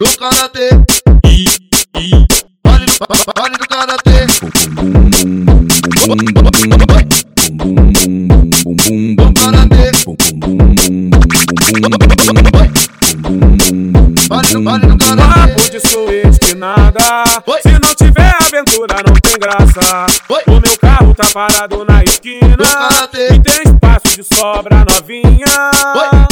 do karatê. I, I, vale do, vale do karatê. Papo de suíte nada. Oi. Se não tiver aventura, não tem graça. Oi. O meu carro tá parado na esquina. E tem espaço de sobra novinha. Oi.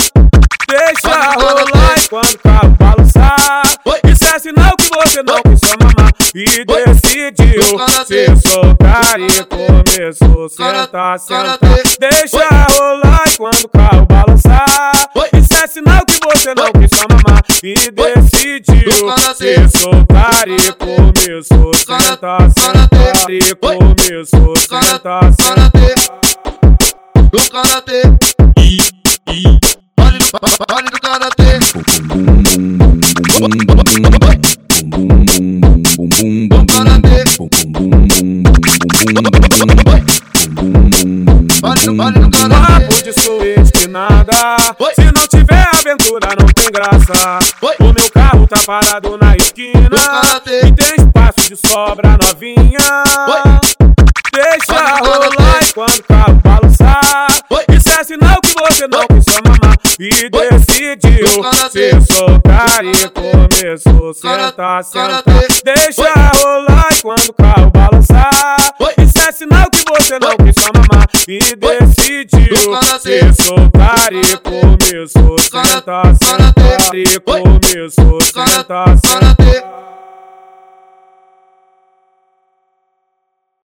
Decidiu se soltar e começou a sentar, sentar. Deixa rolar e quando o carro balançar. Isso é sinal que você não quis só mamar. E decidiu se soltar e começou a sentar, sentar. E começou sentar, sentar. Do karatê. Papo de suíte nada. Oi. Se não tiver aventura, não tem graça. O meu carro tá parado na esquina. Karatê. E tem espaço de sobra novinha. Deixa rolar quando o carro balançar. Isso é sinal que você não quis mamar. E decidiu karatê. se soltar e começou a sentar, sentar. Deixa você não quis só mamar. E decidiu se soltar e começou a sentar, sentar. E começou a sentar, sentar.